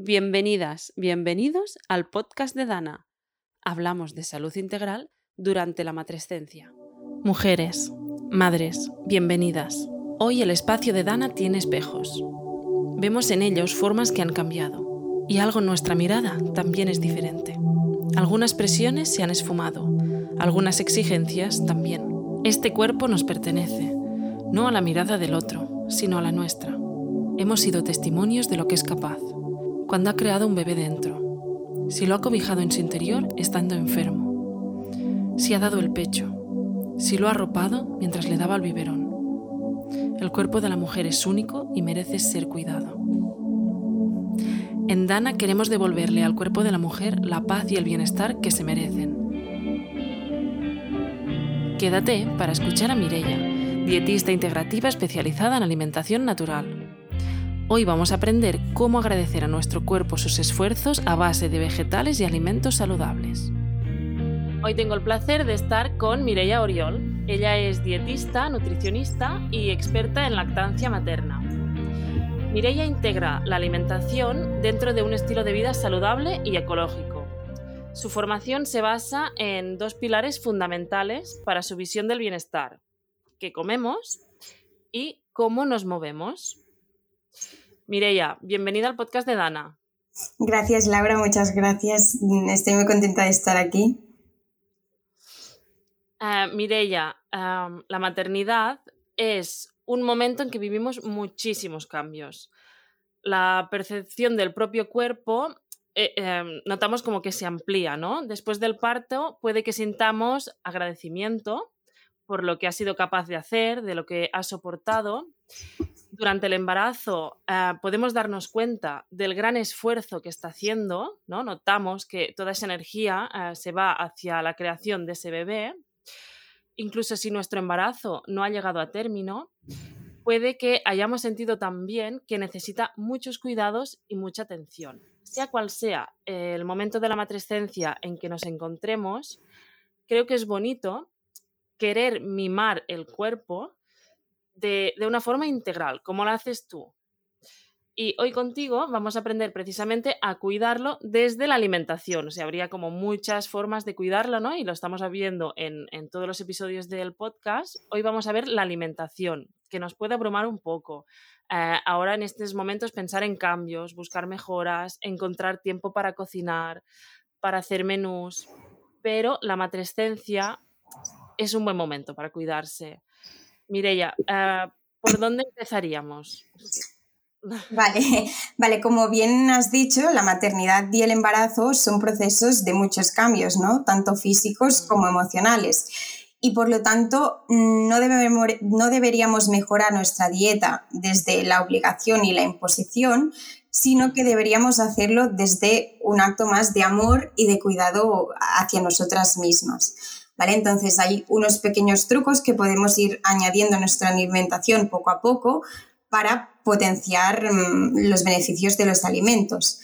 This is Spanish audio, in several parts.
Bienvenidas, bienvenidos al podcast de Dana. Hablamos de salud integral durante la matrescencia. Mujeres, madres, bienvenidas. Hoy el espacio de Dana tiene espejos. Vemos en ellos formas que han cambiado y algo en nuestra mirada también es diferente. Algunas presiones se han esfumado, algunas exigencias también. Este cuerpo nos pertenece, no a la mirada del otro, sino a la nuestra. Hemos sido testimonios de lo que es capaz, cuando ha creado un bebé dentro, si lo ha cobijado en su interior estando enfermo, si ha dado el pecho, si lo ha arropado mientras le daba el biberón. El cuerpo de la mujer es único y merece ser cuidado. En Dana queremos devolverle al cuerpo de la mujer la paz y el bienestar que se merecen. Quédate para escuchar a Mirella, dietista integrativa especializada en alimentación natural. Hoy vamos a aprender cómo agradecer a nuestro cuerpo sus esfuerzos a base de vegetales y alimentos saludables. Hoy tengo el placer de estar con Mireia Oriol. Ella es dietista, nutricionista y experta en lactancia materna. Mireia integra la alimentación dentro de un estilo de vida saludable y ecológico. Su formación se basa en dos pilares fundamentales para su visión del bienestar, qué comemos y cómo nos movemos. Mireia, bienvenida al podcast de Dana. Gracias Laura, muchas gracias. Estoy muy contenta de estar aquí. Uh, Mireia, la maternidad es un momento en que vivimos muchísimos cambios. La percepción del propio cuerpo eh, em, notamos como que se amplía, ¿no? Después del parto puede que sintamos agradecimiento por lo que ha sido capaz de hacer, de lo que ha soportado. Durante el embarazo eh, podemos darnos cuenta del gran esfuerzo que está haciendo, ¿no? Notamos que toda esa energía eh, se va hacia la creación de ese bebé incluso si nuestro embarazo no ha llegado a término, puede que hayamos sentido también que necesita muchos cuidados y mucha atención. Sea cual sea el momento de la matrescencia en que nos encontremos, creo que es bonito querer mimar el cuerpo de, de una forma integral, como lo haces tú. Y hoy contigo vamos a aprender precisamente a cuidarlo desde la alimentación. O sea, habría como muchas formas de cuidarlo, ¿no? Y lo estamos viendo en, todos los episodios del podcast. Hoy vamos a ver la alimentación, que nos puede abrumar un poco. Eh, ahora en estos momentos pensar en cambios, buscar mejoras, encontrar tiempo para cocinar, para hacer menús. Pero la matrescencia es un buen momento para cuidarse. Mireya, eh, ¿por dónde empezaríamos? Vale, vale, como bien has dicho, la maternidad y el embarazo son procesos de muchos cambios, ¿no? Tanto físicos como emocionales. Y por lo tanto, no, debemos, no deberíamos mejorar nuestra dieta desde la obligación y la imposición, sino que deberíamos hacerlo desde un acto más de amor y de cuidado hacia nosotras mismas. ¿Vale? Entonces hay unos pequeños trucos que podemos ir añadiendo a nuestra alimentación poco a poco para potenciar mm, los beneficios de los alimentos.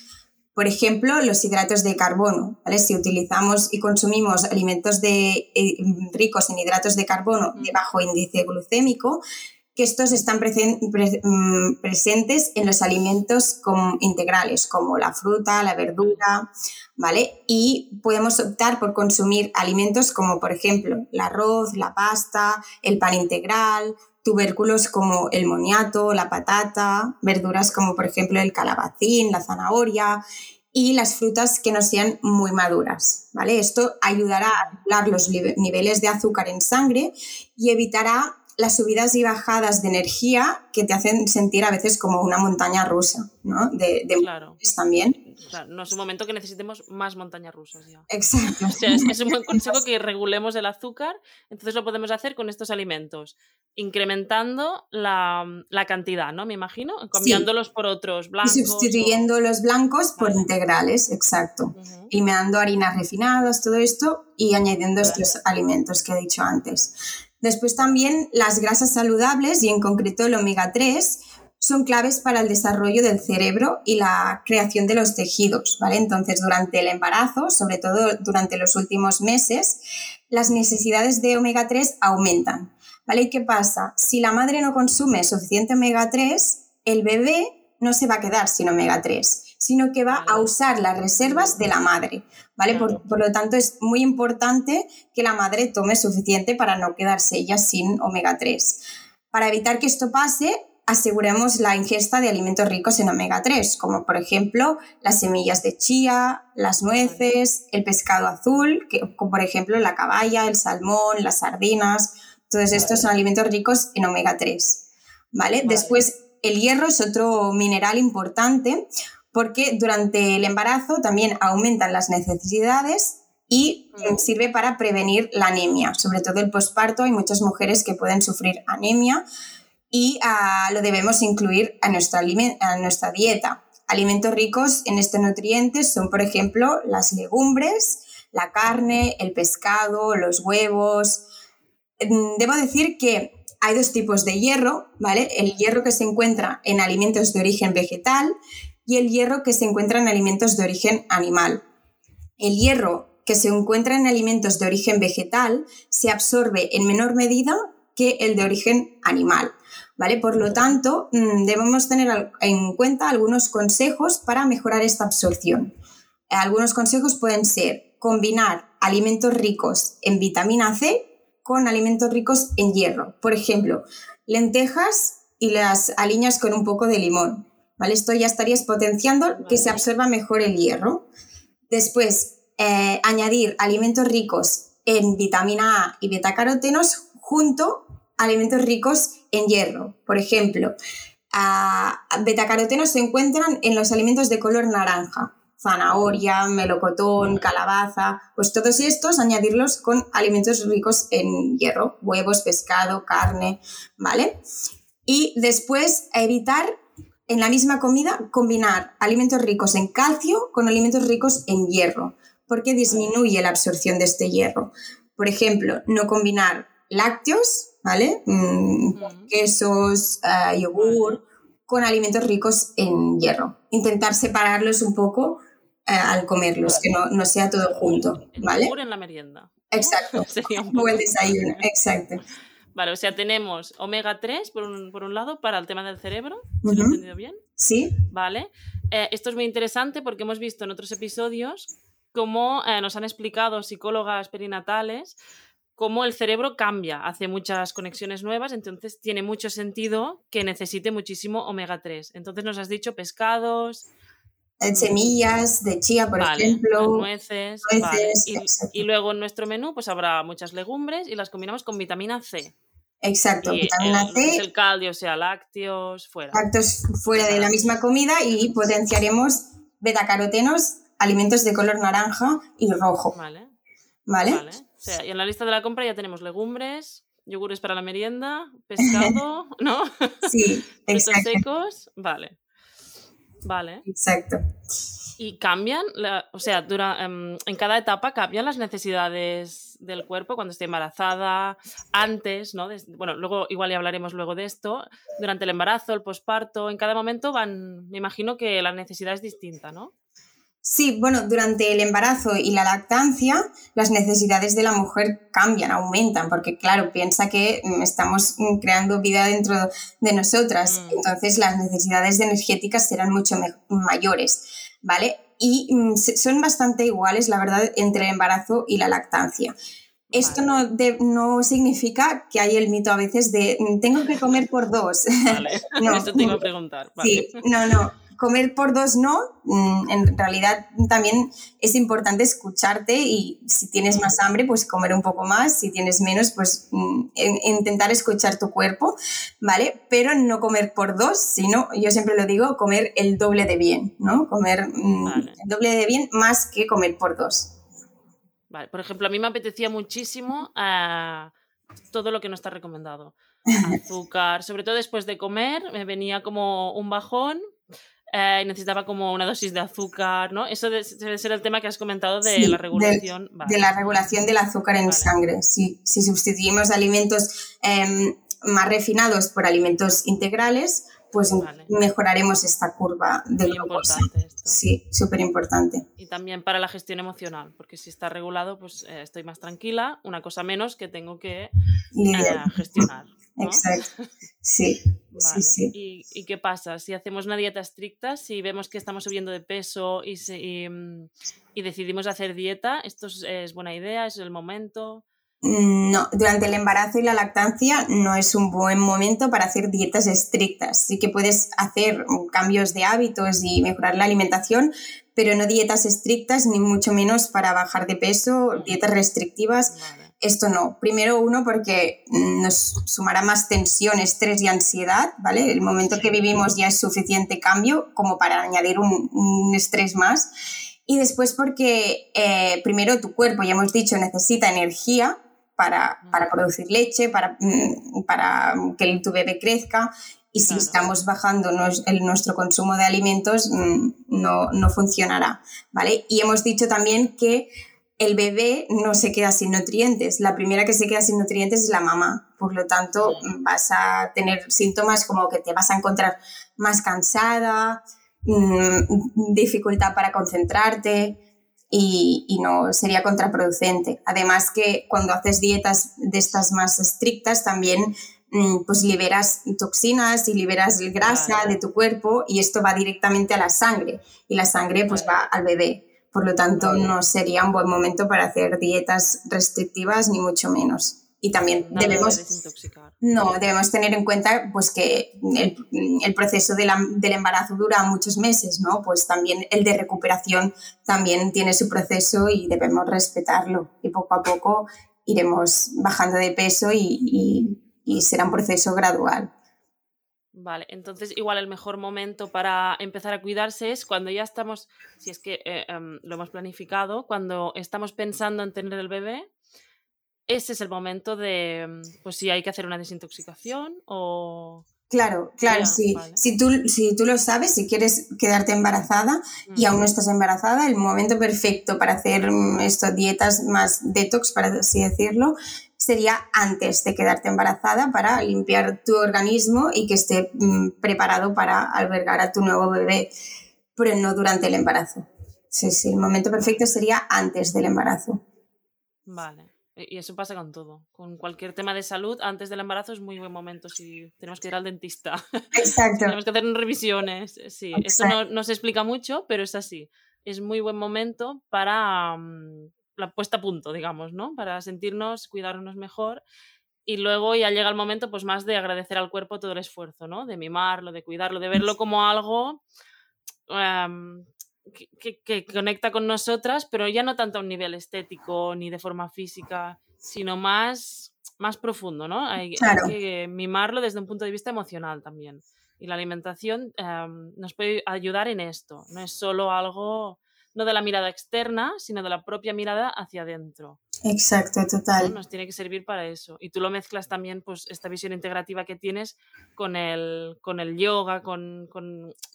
Por ejemplo, los hidratos de carbono. Si utilizamos y consumimos alimentos de, eh, ricos en hidratos de carbono de bajo índice glucémico, que estos están mm, presentes en los alimentos integrales, como la fruta, la verdura, ¿vale? Y podemos optar por consumir alimentos como, por ejemplo, el arroz, la pasta, el pan integral, tubérculos como el moniato, la patata, verduras como por ejemplo el calabacín, la zanahoria y las frutas que no sean muy maduras, ¿vale? Esto ayudará a regular los niveles de azúcar en sangre y evitará las subidas y bajadas de energía que te hacen sentir a veces como una montaña rusa, ¿no? De, claro. también. no es un momento que necesitemos más montañas rusas ya. Exacto. es, un buen consejo que regulemos el azúcar, entonces lo podemos hacer con estos alimentos, incrementando la, cantidad, ¿no? Me imagino, cambiándolos por otros blancos. Y sustituyendo los blancos por integrales, exacto. Y me dando harinas refinadas, todo esto, y añadiendo estos alimentos que he dicho antes. Después también las grasas saludables y en concreto el omega 3 son claves para el desarrollo del cerebro y la creación de los tejidos, ¿vale? Entonces, durante el embarazo, sobre todo durante los últimos meses, las necesidades de omega 3 aumentan, ¿vale? ¿Y qué pasa? Si la madre no consume suficiente omega 3, el bebé no se va a quedar sin omega 3 sino que va a usar las reservas de la madre, ¿vale? Por, por, lo tanto, es muy importante que la madre tome suficiente para no quedarse ella sin omega 3. Para evitar que esto pase, aseguremos la ingesta de alimentos ricos en omega 3, como por ejemplo las semillas de chía, las nueces, el pescado azul, que, como por ejemplo la caballa, el salmón, las sardinas, todos estos son alimentos ricos en omega 3. ¿vale? Después, el hierro es otro mineral importante porque durante el embarazo también aumentan las necesidades y mm. sirve para prevenir la anemia, sobre todo el posparto. Hay muchas mujeres que pueden sufrir anemia y ah, lo debemos incluir a nuestra, a nuestra dieta. Alimentos ricos en este nutriente son, por ejemplo, las legumbres, la carne, el pescado, los huevos. Mm, debo decir que hay dos tipos de hierro, ¿vale? El hierro que se encuentra en alimentos de origen vegetal y el hierro que se encuentra en alimentos de origen animal. El hierro que se encuentra en alimentos de origen vegetal se absorbe en menor medida que el de origen animal. ¿vale? Por lo tanto, mm, debemos tener en cuenta algunos consejos para mejorar esta absorción. Algunos consejos pueden ser combinar alimentos ricos en vitamina C con alimentos ricos en hierro. Por ejemplo, lentejas y las aliñas con un poco de limón. ¿Vale? Esto ya estarías potenciando que se absorba mejor el hierro. Después, eh, añadir alimentos ricos en vitamina A y betacarotenos junto a alimentos ricos en hierro. Por ejemplo, betacarotenos se encuentran en los alimentos de color naranja, zanahoria, melocotón, calabaza, pues todos estos añadirlos con alimentos ricos en hierro, huevos, pescado, carne, ¿vale? Y después evitar en la misma comida combinar alimentos ricos en calcio con alimentos ricos en hierro, porque disminuye la absorción de este hierro. Por ejemplo, no combinar lácteos ¿vale? Mm, quesos, uh, yogur, con alimentos ricos en hierro. Intentar separarlos un poco eh, al comerlos, que no, no, sea todo junto, ¿vale? Yogur en la merienda. Exacto. un el desayuno, exacto. Vale, o sea, tenemos omega 3 por un, por un lado para el tema del cerebro, lo he entendido bien. Sí. Vale. Eh, esto es muy interesante porque hemos visto en otros episodios cómo nos han explicado psicólogas perinatales cómo el cerebro cambia, hace muchas conexiones nuevas, entonces tiene mucho sentido que necesite muchísimo omega 3. Entonces nos has dicho pescados. Eh, semillas de chía, por ejemplo. Nueces. y, luego en nuestro menú pues habrá muchas legumbres y las combinamos con vitamina C. Exacto, vitamina C. El caldio, o sea, lácteos, fuera. Lácteos fuera de la misma comida y potenciaremos betacarotenos, alimentos de color naranja y rojo. Vale. ¿Vale? vale sea, y en la lista de la compra ya tenemos legumbres, yogures para la merienda, pescado, ¿no? Sí, exacto. secos, vale. Vale. Exacto. Y cambian, o sea, dura, em, en cada etapa cambian las necesidades del cuerpo cuando esté embarazada, antes, ¿no? bueno, luego igual ya hablaremos luego de esto, durante el embarazo, el posparto, en cada momento van, me imagino que la necesidad es distinta, ¿no? Sí, bueno, durante el embarazo y la lactancia las necesidades de la mujer cambian, aumentan, porque claro, piensa que mm, estamos mm, creando vida dentro de nosotras, mm. entonces las necesidades energéticas serán mucho mayores, ¿vale? Y son bastante iguales, la verdad, entre el embarazo y la lactancia. Esto no, no, significa que hay el mito a veces de tengo que comer por dos. Vale, no. Esto te iba a preguntar. Sí, no, no comer por dos no, mm, en realidad también es importante escucharte y si tienes más hambre, pues comer un poco más, si tienes menos, pues mm, intentar escuchar tu cuerpo, ¿vale? Pero no comer por dos, sino, yo siempre lo digo, comer el doble de bien, ¿no? Comer mm, el doble de bien más que comer por dos. Vale, por ejemplo, a mí me apetecía muchísimo uh, todo lo que no está recomendado. Azúcar, sobre todo después de comer, me venía como un bajón eh, necesitaba como una dosis de azúcar, ¿no? Eso debe ser el tema que has comentado de la regulación. De, la regulación del azúcar en sangre, sí. Si sustituimos alimentos em, más refinados por alimentos integrales, pues mejoraremos esta curva de glucosa. Sí, súper importante. Y también para la gestión emocional, porque si está regulado, pues eh, estoy más tranquila, una cosa menos que tengo que eh, gestionar. Exacto, sí. sí, sí. ¿Y, qué pasa? Si hacemos una dieta estricta, si vemos que estamos subiendo de peso y, mm, y, decidimos hacer dieta, ¿esto es, buena idea? ¿Es el momento? Mm, no, durante el embarazo y la lactancia no es un buen momento para hacer dietas estrictas. Sí que puedes hacer cambios de hábitos y mejorar la alimentación, pero no dietas estrictas ni mucho menos para bajar de peso, dietas restrictivas esto no. Primero uno porque nos sumará más tensión, estrés y ansiedad, ¿vale? El momento que vivimos ya es suficiente cambio como para añadir un, estrés más. Y después porque eh, primero tu cuerpo, ya hemos dicho, necesita energía para, producir leche, para, mm, para que tu bebé crezca. Y si estamos bajando nuestro consumo de alimentos, mm, no, no funcionará, ¿vale? Y hemos dicho también que el bebé no se queda sin nutrientes. La primera que se queda sin nutrientes es la mamá. Por lo tanto, vas a tener síntomas como que te vas a encontrar más cansada, mm, dificultad para concentrarte y, no sería contraproducente. Además que cuando haces dietas de estas más estrictas también mm, pues liberas toxinas y liberas grasa de tu cuerpo y esto va directamente a la sangre y la sangre pues va al bebé. Por lo tanto, no sería un buen momento para hacer dietas restrictivas, ni mucho menos. Y también debemos, no, debemos tener en cuenta pues, que el, proceso del embarazo dura muchos meses, ¿no? Pues también el de recuperación también tiene su proceso y debemos respetarlo. Y poco a poco iremos bajando de peso y será un proceso gradual. Vale, entonces igual el mejor momento para empezar a cuidarse es cuando ya estamos, si es que eh, em, lo hemos planificado, cuando estamos pensando en tener el bebé, ese es el momento de, em, pues si hay que hacer una desintoxicación o... Claro, claro, sí. Si, tú, si tú lo sabes, si quieres quedarte embarazada y aún no estás embarazada, el momento perfecto para hacer mm, estas dietas más detox, para así decirlo, sería antes de quedarte embarazada para limpiar tu organismo y que esté mm, preparado para albergar a tu nuevo bebé, pero no durante el embarazo. Sí, sí, el momento perfecto sería antes del embarazo. Vale. Y eso pasa con todo. Con cualquier tema de salud, antes del embarazo es muy buen momento si tenemos que ir al dentista. Exacto. tenemos que hacer revisiones. Sí, eso no, no, se explica mucho, pero es así. Es muy buen momento para, mm, la puesta a punto, digamos, ¿no? Para sentirnos, cuidarnos mejor. Y luego ya llega el momento, pues más de agradecer al cuerpo todo el esfuerzo, ¿no? De mimarlo, de cuidarlo, de verlo como algo em, que, conecta con nosotras, pero ya no tanto a un nivel estético ni de forma física, sino más, más profundo, ¿no? Hay, que mimarlo desde un punto de vista emocional también. Y la alimentación em, nos puede ayudar en esto. No es solo algo no de la mirada externa, sino de la propia mirada hacia adentro. Exacto, total. Nos tiene que servir para eso. Y tú lo mezclas también, pues, esta visión integrativa que tienes con el, con el yoga, con,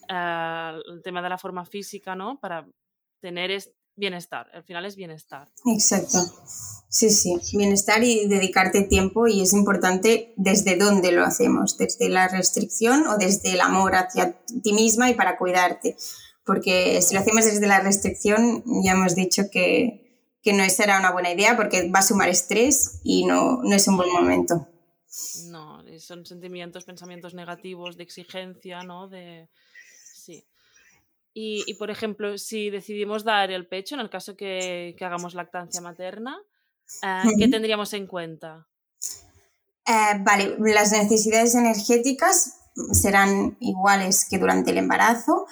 eh, el tema de la forma física, ¿no? Para tener bienestar. Al final es bienestar. Exacto. Sí, sí, bienestar y dedicarte tiempo y es importante desde dónde lo hacemos, desde la restricción o desde el amor hacia ti misma y para cuidarte porque si lo hacemos desde la restricción, ya hemos dicho que, que no será una buena idea porque va a sumar estrés y no, no es un buen momento. No, son sentimientos, pensamientos negativos, de exigencia, ¿no? De... Sí. Y, y, por ejemplo, si decidimos dar el pecho, en el caso que, que hagamos lactancia materna, eh, ¿qué tendríamos en cuenta? Eh, vale, las necesidades energéticas serán iguales que durante el embarazo.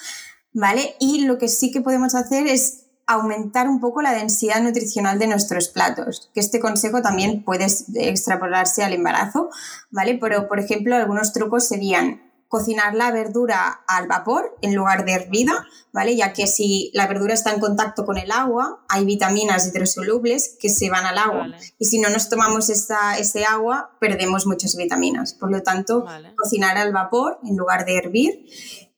¿Vale? Y lo que sí que podemos hacer es aumentar un poco la densidad nutricional de nuestros platos, que este consejo también puede extrapolarse al embarazo, ¿vale? Pero, por ejemplo, algunos trucos serían cocinar la verdura al vapor en lugar de hervida, ¿vale? Ya que si la verdura está en contacto con el agua, hay vitaminas hidrosolubles que se van al agua. Y si no nos tomamos esta, ese agua, perdemos muchas vitaminas. Por lo tanto, cocinar al vapor en lugar de hervir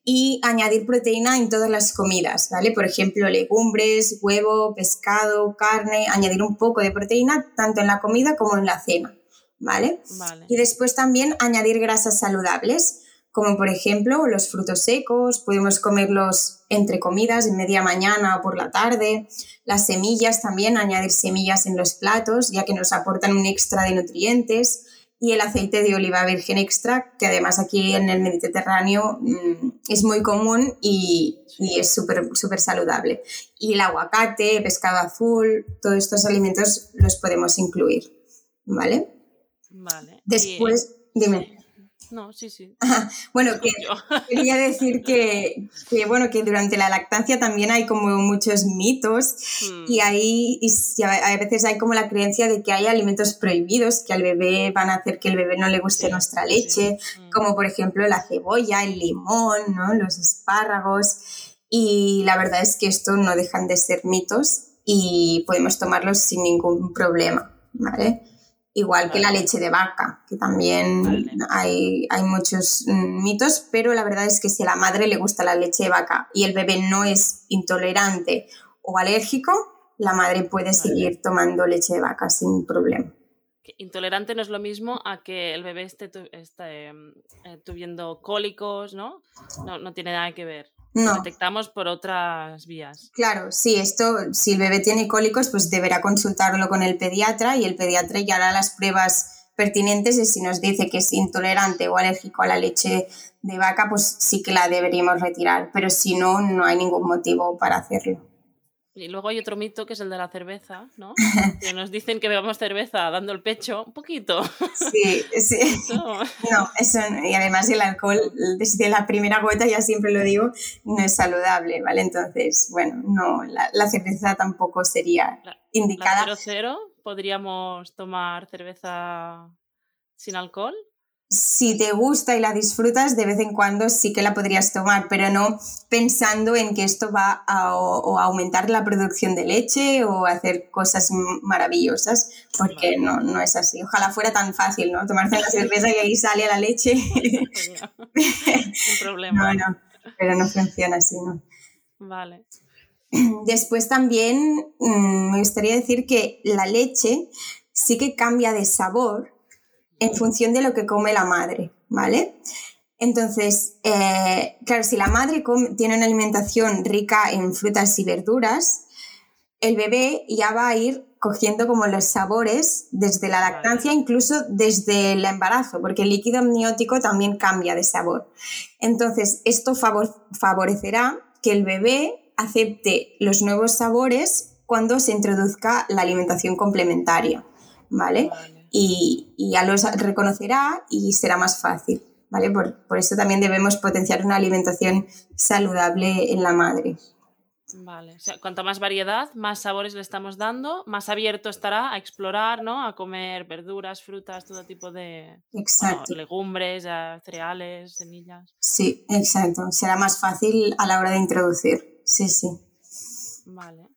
y añadir proteína en todas las comidas, ¿vale? Por ejemplo, legumbres, huevo, pescado, carne, añadir un poco de proteína tanto en la comida como en la cena, ¿vale? Y después también añadir grasas saludables, como por ejemplo los frutos secos, podemos comerlos entre comidas, en media mañana o por la tarde, las semillas también, añadir semillas en los platos, ya que nos aportan un extra de nutrientes, y el aceite de oliva virgen extra, que además aquí en el Mediterráneo mm, es muy común y, y es súper súper saludable. Y el aguacate, pescado azul, todos estos alimentos los podemos incluir, ¿vale? Vale. Después, dime. No, sí, sí. bueno, quería decir que, bueno, que durante la lactancia también hay como muchos mitos y hmm. ahí y a veces hay como la creencia de que hay alimentos prohibidos que al bebé van a hacer que el bebé no le guste nuestra leche, hmm. como por ejemplo la cebolla, el limón, ¿no? los espárragos. Y la verdad es que esto no dejan de ser mitos y podemos tomarlos sin ningún problema, ¿vale? Igual que la leche de vaca, que también hay, hay, muchos mm, mitos, pero la verdad es que si a la madre le gusta la leche de vaca y el bebé no es intolerante o alérgico, la madre puede seguir tomando leche de vaca sin problema. Intolerante no es lo mismo a que el bebé esté, em, eh, tuviendo cólicos, ¿no? ¿no? No tiene nada que ver. No. detectamos por otras vías. Claro, sí, esto, si el bebé tiene cólicos, pues deberá consultarlo con el pediatra y el pediatra ya hará las pruebas pertinentes y si nos dice que es intolerante o alérgico a la leche de vaca, pues sí que la deberíamos retirar, pero si no, no hay ningún motivo para hacerlo. Y luego hay otro mito que es el de la cerveza, ¿no? que nos dicen que bebamos cerveza dando el pecho, un poquito. Sí, sí. No, eso, y además el alcohol, desde la primera gota, ya siempre lo digo, no es saludable, ¿vale? Entonces, bueno, no, la, cerveza tampoco sería indicada. ¿La cero podríamos tomar cerveza sin alcohol? Si te gusta y la disfrutas, de vez en cuando sí que la podrías tomar, pero no pensando en que esto va a, aumentar la producción de leche o hacer cosas maravillosas, porque no, no es así. Ojalá fuera tan fácil, ¿no? Tomarse la cerveza y ahí sale la leche. Un problema. No, pero no funciona así, ¿no? Vale. Después también mm, me gustaría decir que la leche sí que cambia de sabor en función de lo que come la madre, ¿vale? Entonces, eh, claro, si la madre tiene una alimentación rica en frutas y verduras, el bebé ya va a ir cogiendo como los sabores desde la lactancia, incluso desde el embarazo, porque el líquido amniótico también cambia de sabor. Entonces, esto favorecerá que el bebé acepte los nuevos sabores cuando se introduzca la alimentación complementaria, ¿vale? vale y, ya los reconocerá y será más fácil. ¿vale? Por, por, eso también debemos potenciar una alimentación saludable en la madre. Vale, o sea, cuanto más variedad, más sabores le estamos dando, más abierto estará a explorar, ¿no? A comer verduras, frutas, todo tipo de legumbres, cereales, semillas. Sí, exacto. Será más fácil a la hora de introducir. Sí, sí. Vale.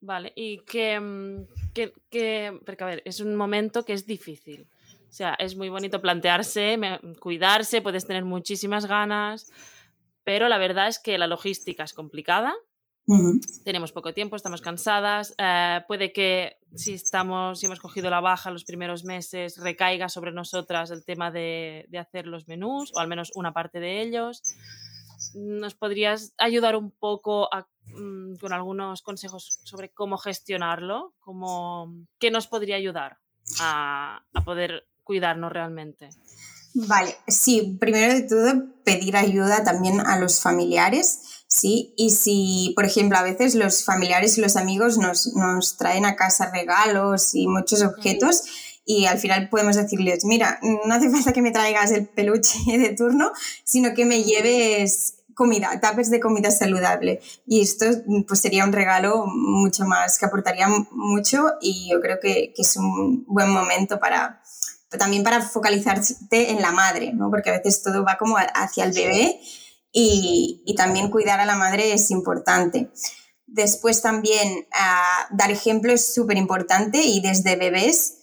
Vale, y que, mm, que, porque a ver, es un momento que es difícil. O sea, es muy bonito plantearse, cuidarse, puedes tener muchísimas ganas, pero la verdad es que la logística es complicada. Tenemos poco tiempo, estamos cansadas. Eh, puede que si estamos, si hemos cogido la baja los primeros meses, recaiga sobre nosotras el tema de, de hacer los menús, o al menos una parte de ellos. ¿Nos podrías ayudar un poco a Mm, con algunos consejos sobre cómo gestionarlo, cómo, qué nos podría ayudar a, poder cuidarnos realmente. Vale, sí, primero de todo pedir ayuda también a los familiares, ¿sí? Y si, por ejemplo, a veces los familiares y los amigos nos, nos traen a casa regalos y muchos objetos y al final podemos decirles, mira, no hace falta que me traigas el peluche de turno, sino que me lleves comida, tapes de comida saludable. Y esto pues sería un regalo mucho más, que aportaría mucho y yo creo que, que es un buen momento para, también para focalizarte en la madre, ¿no? porque a veces todo va como hacia el bebé y, y también cuidar a la madre es importante. Después también ah, dar ejemplo es súper importante y desde bebés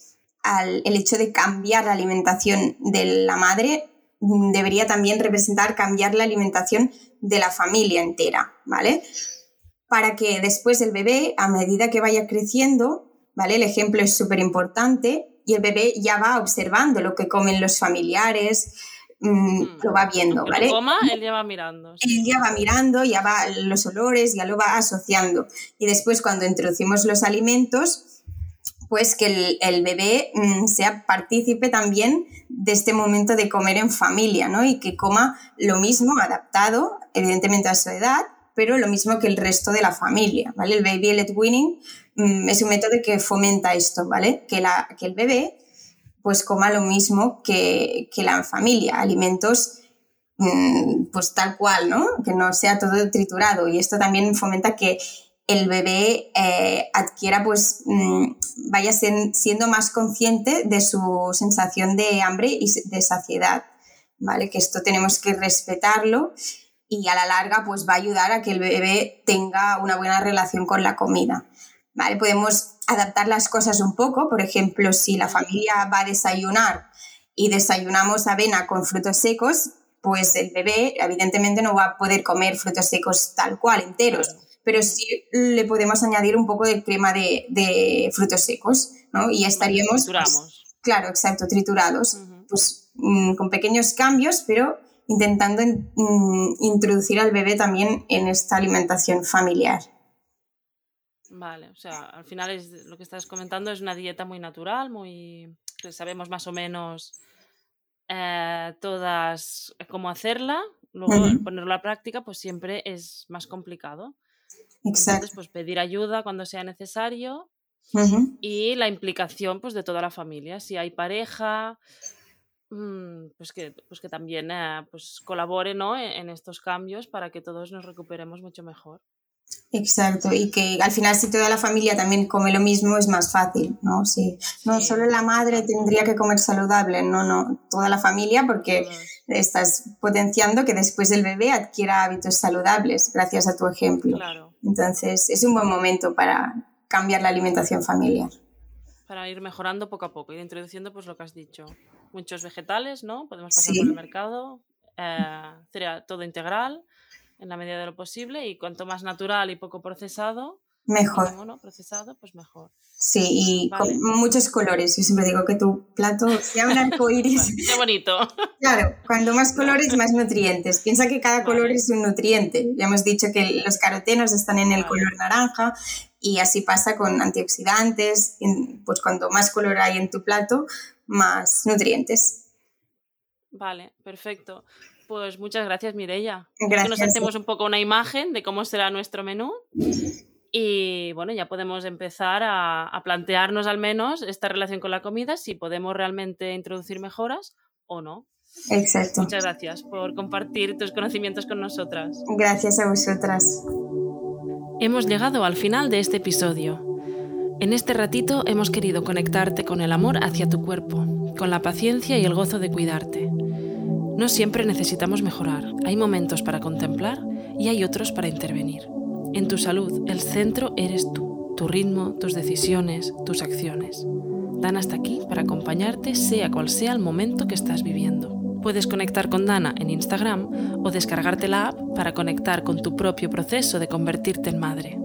al, el hecho de cambiar la alimentación de la madre debería también representar cambiar la alimentación de la familia entera, ¿vale? Para que después el bebé, a medida que vaya creciendo, ¿vale? El ejemplo es súper importante y el bebé ya va observando lo que comen los familiares, mm, mm. lo va viendo, ¿vale? él ya va mirando. Él ya va mirando, ya va los olores, ya lo va asociando. Y después cuando introducimos los alimentos, pues que el, bebé mm, sea partícipe también de este momento de comer en familia, ¿no? Y que coma lo mismo, adaptado, evidentemente a su edad, pero lo mismo que el resto de la familia, ¿vale? El baby led winning es un método que fomenta esto, ¿vale? Que, la, que el bebé pues coma lo mismo que, la familia, alimentos mm, pues tal cual, ¿no? Que no sea todo triturado. Y esto también fomenta que el bebé eh, adquiera, pues mm, vaya siendo más consciente de su sensación de hambre y de saciedad, ¿vale? Que esto tenemos que respetarlo y a la larga pues va a ayudar a que el bebé tenga una buena relación con la comida. ¿vale? Podemos adaptar las cosas un poco, por ejemplo, si la familia va a desayunar y desayunamos avena con frutos secos, pues el bebé evidentemente no va a poder comer frutos secos tal cual, enteros, pero sí le podemos añadir un poco de crema de, frutos secos, ¿no? Y estaríamos... Pues, claro, exacto, triturados, pues mm, con pequeños cambios, pero intentando mm, introducir al bebé también en esta alimentación familiar. Vale, o sea, al final es lo que estás comentando es una dieta muy natural, muy sabemos más o menos eh, todas cómo hacerla. Luego ponerlo a práctica, pues siempre es más complicado. Exacto. Entonces, pues pedir ayuda cuando sea necesario y la implicación, pues, de toda la familia. Si hay pareja, mm, pues que, pues que también eh, pues colabore ¿no? En estos cambios para que todos nos recuperemos mucho mejor. Exacto, y que al final si toda la familia también come lo mismo es más fácil, ¿no? Sí. No solo la madre tendría que comer saludable, no, no, toda la familia porque estás potenciando que después el bebé adquiera hábitos saludables gracias a tu ejemplo. Entonces es un buen momento para cambiar la alimentación familiar. Para ir mejorando poco a poco, ir introduciendo pues lo que has dicho, muchos vegetales, ¿no? Podemos pasar por el mercado, eh, sería todo integral en la medida de lo posible y cuanto más natural y poco procesado, mejor. procesado, pues mejor. Sí, y con muchos colores. Yo siempre digo que tu plato sea un arco iris. qué bonito. Claro, cuando más colores, más nutrientes. Piensa que cada color es un nutriente. Ya hemos dicho que los carotenos están en el color naranja y así pasa con antioxidantes. Pues cuanto más color hay en tu plato, más nutrientes. Vale, perfecto. Pues muchas gracias, Mirella. Gracias. nos hacemos un poco una imagen de cómo será nuestro menú. Y bueno, ya podemos empezar a, plantearnos al menos esta relación con la comida, si podemos realmente introducir mejoras o no. Exacto. Muchas gracias por compartir tus conocimientos con nosotras. Gracias a vosotras. Hemos llegado al final de este episodio. En este ratito hemos querido conectarte con el amor hacia tu cuerpo, con la paciencia y el gozo de cuidarte. No siempre necesitamos mejorar, hay momentos para contemplar y hay otros para intervenir. En tu salud, el centro eres tú, tu ritmo, tus decisiones, tus acciones. Dana está aquí para acompañarte sea cual sea el momento que estás viviendo. Puedes conectar con Dana en Instagram o descargarte la app para conectar con tu propio proceso de convertirte en madre.